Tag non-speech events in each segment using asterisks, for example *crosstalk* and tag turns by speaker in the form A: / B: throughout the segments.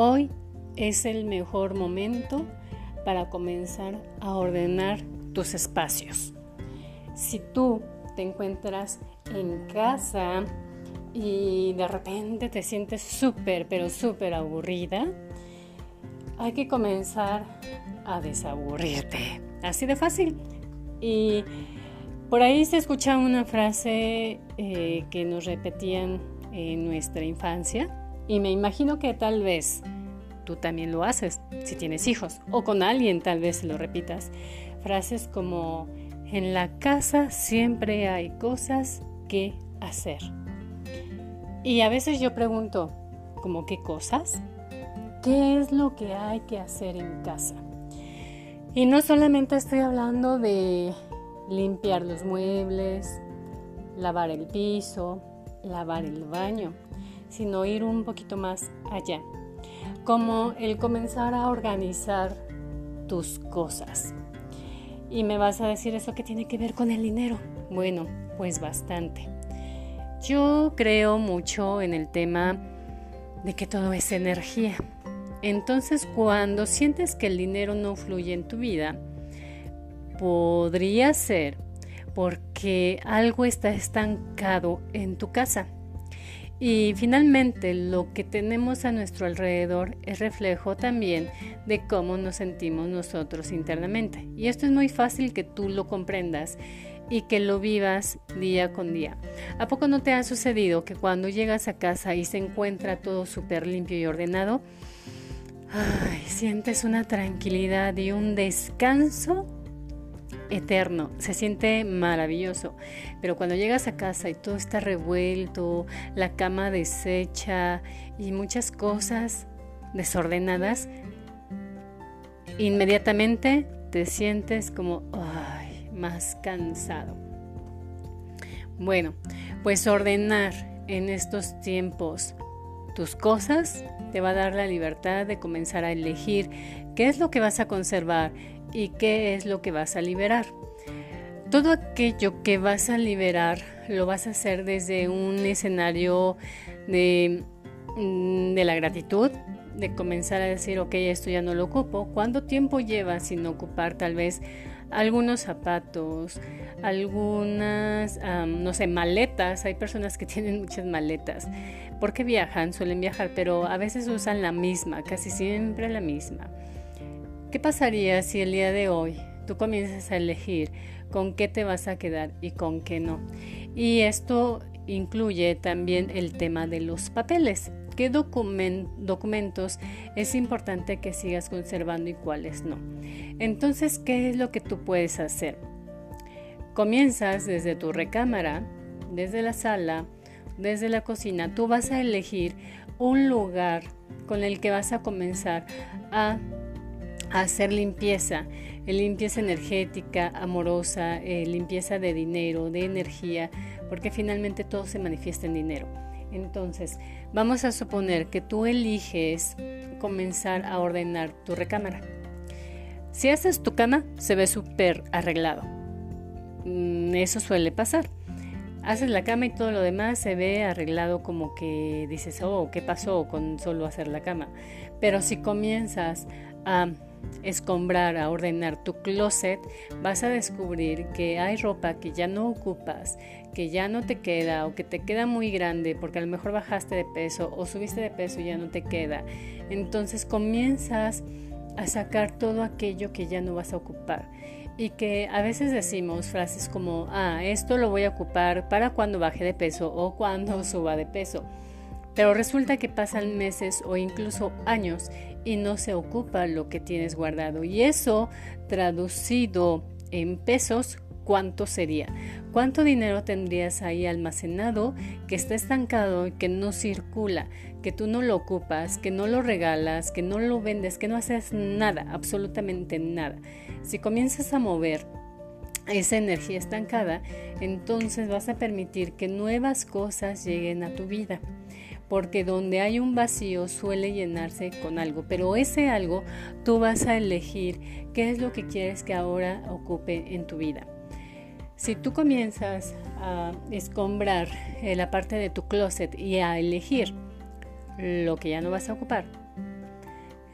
A: Hoy es el mejor momento para comenzar a ordenar tus espacios. Si tú te encuentras en casa y de repente te sientes súper, pero súper aburrida, hay que comenzar a desaburrirte. Así de fácil. Y por ahí se escucha una frase eh, que nos repetían en nuestra infancia y me imagino que tal vez tú también lo haces si tienes hijos o con alguien tal vez lo repitas. Frases como en la casa siempre hay cosas que hacer. Y a veces yo pregunto, ¿cómo qué cosas? ¿Qué es lo que hay que hacer en casa? Y no solamente estoy hablando de limpiar los muebles, lavar el piso, lavar el baño, sino ir un poquito más allá, como el comenzar a organizar tus cosas. Y me vas a decir eso que tiene que ver con el dinero. Bueno, pues bastante. Yo creo mucho en el tema de que todo es energía. Entonces cuando sientes que el dinero no fluye en tu vida, podría ser porque algo está estancado en tu casa. Y finalmente lo que tenemos a nuestro alrededor es reflejo también de cómo nos sentimos nosotros internamente. Y esto es muy fácil que tú lo comprendas y que lo vivas día con día. ¿A poco no te ha sucedido que cuando llegas a casa y se encuentra todo súper limpio y ordenado, sientes una tranquilidad y un descanso eterno, se siente maravilloso. Pero cuando llegas a casa y todo está revuelto, la cama deshecha y muchas cosas desordenadas, inmediatamente te sientes como ay, más cansado. Bueno, pues ordenar en estos tiempos tus cosas te va a dar la libertad de comenzar a elegir qué es lo que vas a conservar y qué es lo que vas a liberar. Todo aquello que vas a liberar lo vas a hacer desde un escenario de, mm, de la gratitud, de comenzar a decir, ok, esto ya no lo ocupo. ¿Cuánto tiempo llevas sin ocupar tal vez algunos zapatos, algunas, no sé, maletas? Hay personas que *laughs* tienen muchas maletas porque viajan, suelen viajar, pero a veces usan la misma, casi siempre la misma. ¿Qué pasaría si el día de hoy tú comienzas a elegir con qué te vas a quedar y con qué no? Y esto incluye también el tema de los papeles. ¿Qué documentos es importante que sigas conservando y cuáles no? Entonces, ¿qué es lo que tú puedes hacer? Comienzas desde tu recámara, desde la sala, desde la cocina. Tú vas a elegir un lugar con el que vas a comenzar a hacer limpieza, eh, limpieza energética, amorosa, eh, limpieza de dinero, de energía, porque finalmente todo se manifiesta en dinero. Entonces, vamos a suponer que tú eliges comenzar a ordenar tu recámara. Si haces tu cama, se ve súper arreglado. Mm, eso suele pasar. Haces la cama y todo lo demás se ve arreglado como que dices, oh, ¿qué pasó con solo hacer la cama? Pero si comienzas a escombrar, a ordenar tu closet, vas a descubrir que hay ropa que ya no ocupas, que ya no te queda o que te queda muy grande porque a lo mejor bajaste de peso o subiste de peso y ya no te queda. Entonces comienzas a sacar todo aquello que ya no vas a ocupar y que a veces decimos frases como, ah, esto lo voy a ocupar para cuando baje de peso o cuando *laughs* suba de peso. Pero resulta que pasan meses o incluso años y no se ocupa lo que tienes guardado. Y eso traducido en pesos, ¿cuánto sería? ¿Cuánto dinero tendrías ahí almacenado que está estancado que no circula, que tú no lo ocupas, que no lo regalas, que no lo vendes, que no haces nada, absolutamente nada? Si comienzas a mover esa energía estancada, entonces vas a permitir que nuevas cosas lleguen a tu vida porque donde hay un vacío suele llenarse con algo, pero ese algo tú vas a elegir qué es lo que quieres que ahora ocupe en tu vida. Si tú comienzas a escombrar la parte de tu closet y a elegir lo que ya no vas a ocupar,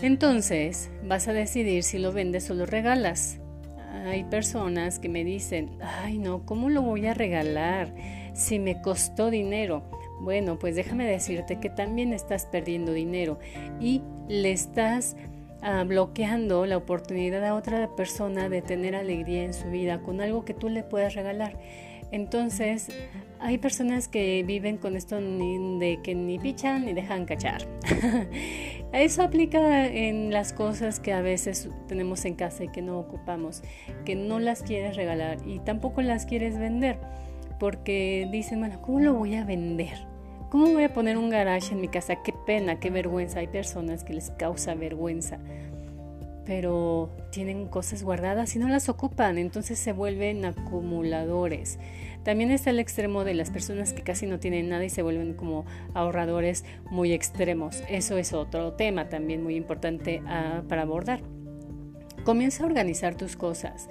A: Entonces vas a decidir si lo vendes o lo regalas. Hay personas que me dicen, ay no, ¿cómo lo voy a regalar si me costó dinero? Bueno, pues déjame decirte que también estás perdiendo dinero y le estás ah, bloqueando la oportunidad a otra persona de tener alegría en su vida con algo que tú le puedas regalar. Entonces, hay personas que viven con esto de que ni pichan ni dejan cachar. *laughs* Eso aplica en las cosas que a veces tenemos en casa y que no ocupamos, que no las quieres regalar y tampoco las quieres vender, porque dicen, bueno, ¿cómo lo voy a vender? ¿Cómo voy a poner un garage en mi casa? Qué pena, qué vergüenza. Hay personas que les causa vergüenza pero tienen cosas guardadas y no las ocupan, entonces se vuelven acumuladores. También está el extremo de las personas que casi no tienen nada y se vuelven como ahorradores muy extremos. Eso es otro tema también muy importante ah, para abordar. Comienza a organizar tus cosas.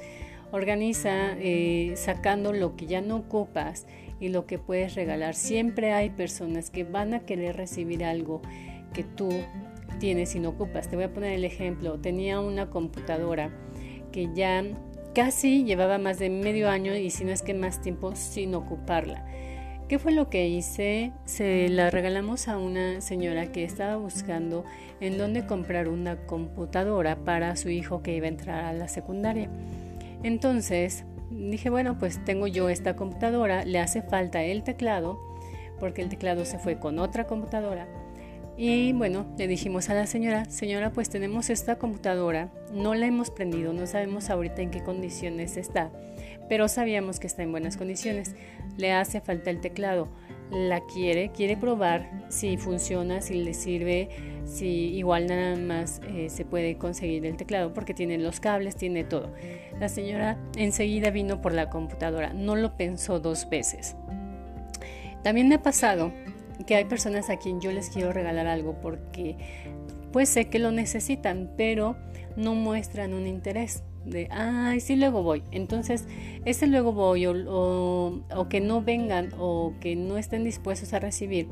A: Organiza eh, sacando lo que ya no ocupas y lo que puedes regalar. Siempre hay personas que van a querer recibir algo que tú tienes y no ocupas. Te voy a poner el ejemplo. Tenía una computadora que ya casi llevaba más de medio año y si no es que más tiempo sin ocuparla. ¿Qué fue lo que hice? Se la regalamos a una señora que estaba buscando en dónde comprar una computadora para su hijo que iba a entrar a la secundaria. Entonces dije, bueno, pues tengo yo esta computadora, le hace falta el teclado, porque el teclado se fue con otra computadora y bueno, le dijimos a la señora, señora, pues tenemos esta computadora, no la hemos prendido, no sabemos ahorita en qué condiciones está, pero sabíamos que está en buenas condiciones. Le hace falta el teclado, la quiere, quiere probar si funciona, si le sirve, si igual nada más eh, se puede conseguir el teclado, porque tiene los cables, tiene todo. La señora enseguida vino por la computadora, no lo pensó dos veces. También me ha pasado que hay personas a quien yo les quiero regalar algo porque pues sé que lo necesitan, pero no muestran un interés de, ay, sí, luego voy. Entonces, ese luego voy o, o, que no vengan o que no estén dispuestos a recibir,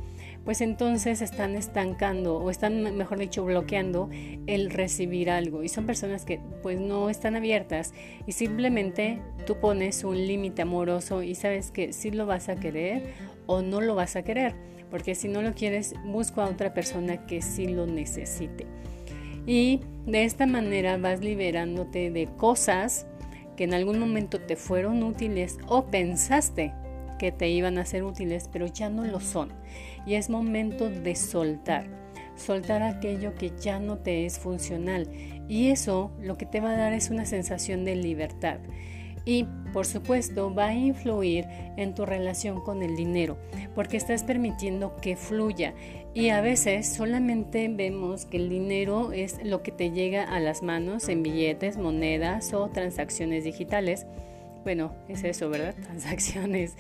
A: pues entonces están estancando o están, mejor dicho, bloqueando el recibir algo. Y son personas que pues no están abiertas y simplemente tú pones un límite amoroso y sabes que sí lo vas a querer o no lo vas a querer porque si no lo quieres, busco a otra persona que sí lo necesite. Y de esta manera vas liberándote de cosas que en algún momento te fueron útiles o pensaste que te iban a ser útiles, pero ya no lo son. Y es momento de soltar, soltar aquello que ya no te es funcional. Y eso lo que te va a dar es una sensación de libertad y por supuesto va a influir en tu relación con el dinero porque estás permitiendo que fluya y a veces solamente vemos que el dinero es lo que te llega a las manos en billetes, monedas o transacciones digitales. Bueno, es eso, ¿verdad? *laughs* Transacciones.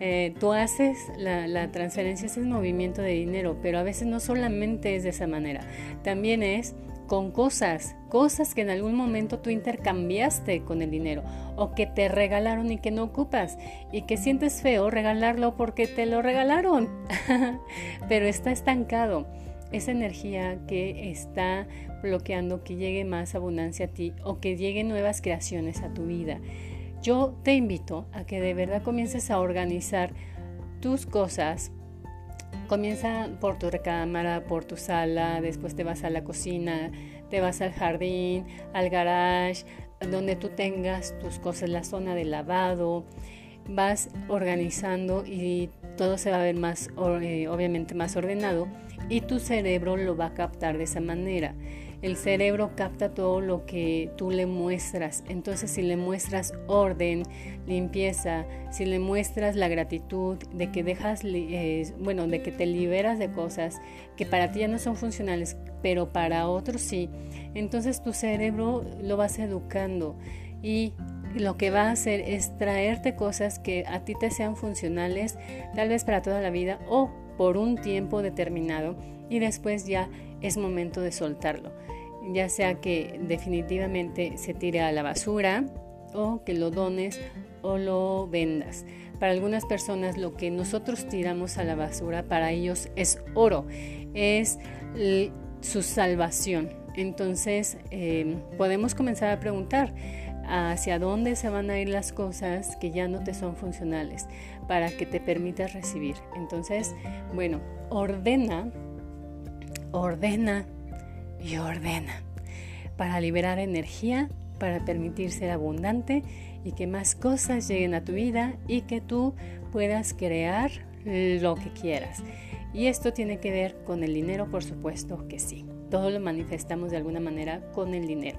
A: Eh, tú haces la, la transferencia, es el movimiento de dinero, pero a veces no solamente es de esa manera, también es con cosas, cosas que en algún momento tú intercambiaste con el dinero o que te regalaron y que no ocupas y que sientes feo regalarlo porque te lo regalaron, *laughs* pero está estancado. Esa energía que está bloqueando que llegue más abundancia a ti o que lleguen nuevas creaciones a tu vida. Yo te invito a que de verdad comiences a organizar tus cosas Comienza por tu recámara, por tu sala, después te vas a la cocina, te vas al jardín, al garage, donde tú tengas tus cosas, la zona de lavado, vas organizando y todo se va a ver más, eh, obviamente más ordenado y tu cerebro lo va a captar de esa manera. El cerebro capta todo lo que tú le muestras. Entonces, si le muestras orden, limpieza, si le muestras la gratitud de que dejas, eh, bueno, de que te liberas de cosas que para ti ya no son funcionales, pero para otros sí, entonces tu cerebro lo vas educando y lo que va a hacer es traerte cosas que a ti te sean funcionales, tal vez para toda la vida o por un tiempo determinado y después ya es momento de soltarlo, ya sea que definitivamente se tire a la basura o que lo dones o lo vendas. Para algunas personas lo que nosotros tiramos a la basura para ellos es oro, es su salvación. Entonces em, podemos comenzar a preguntar hacia dónde se van a ir las cosas que ya no te son funcionales para que te permitas recibir. Entonces, bueno, ordena, ordena y ordena para liberar energía, para permitir ser abundante y que más cosas lleguen a tu vida y que tú puedas crear lo que quieras. Y esto tiene que ver con el dinero, por supuesto que sí. Todo lo manifestamos de alguna manera con el dinero.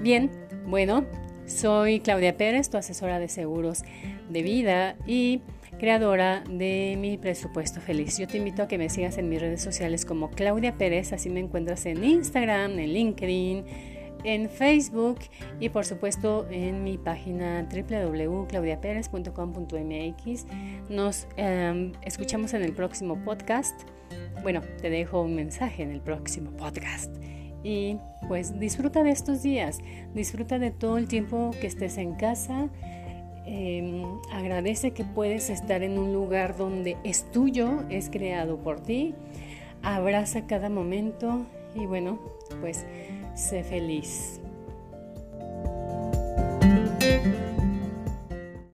A: Bien, bueno, soy Claudia Pérez, tu asesora de seguros de vida y creadora de mi presupuesto feliz. Yo te invito a que me sigas en mis redes sociales como Claudia Pérez, así me encuentras en Instagram, en LinkedIn, en Facebook y por supuesto en mi página www.claudiaperez.com.mx. Nos em, escuchamos en el próximo podcast. Bueno, te dejo un mensaje en el próximo podcast. Y pues disfruta de estos días, disfruta de todo el tiempo que estés en casa. Em, agradece que puedes estar en un lugar donde es tuyo, es creado por ti. Abraza cada momento y bueno, pues sé feliz.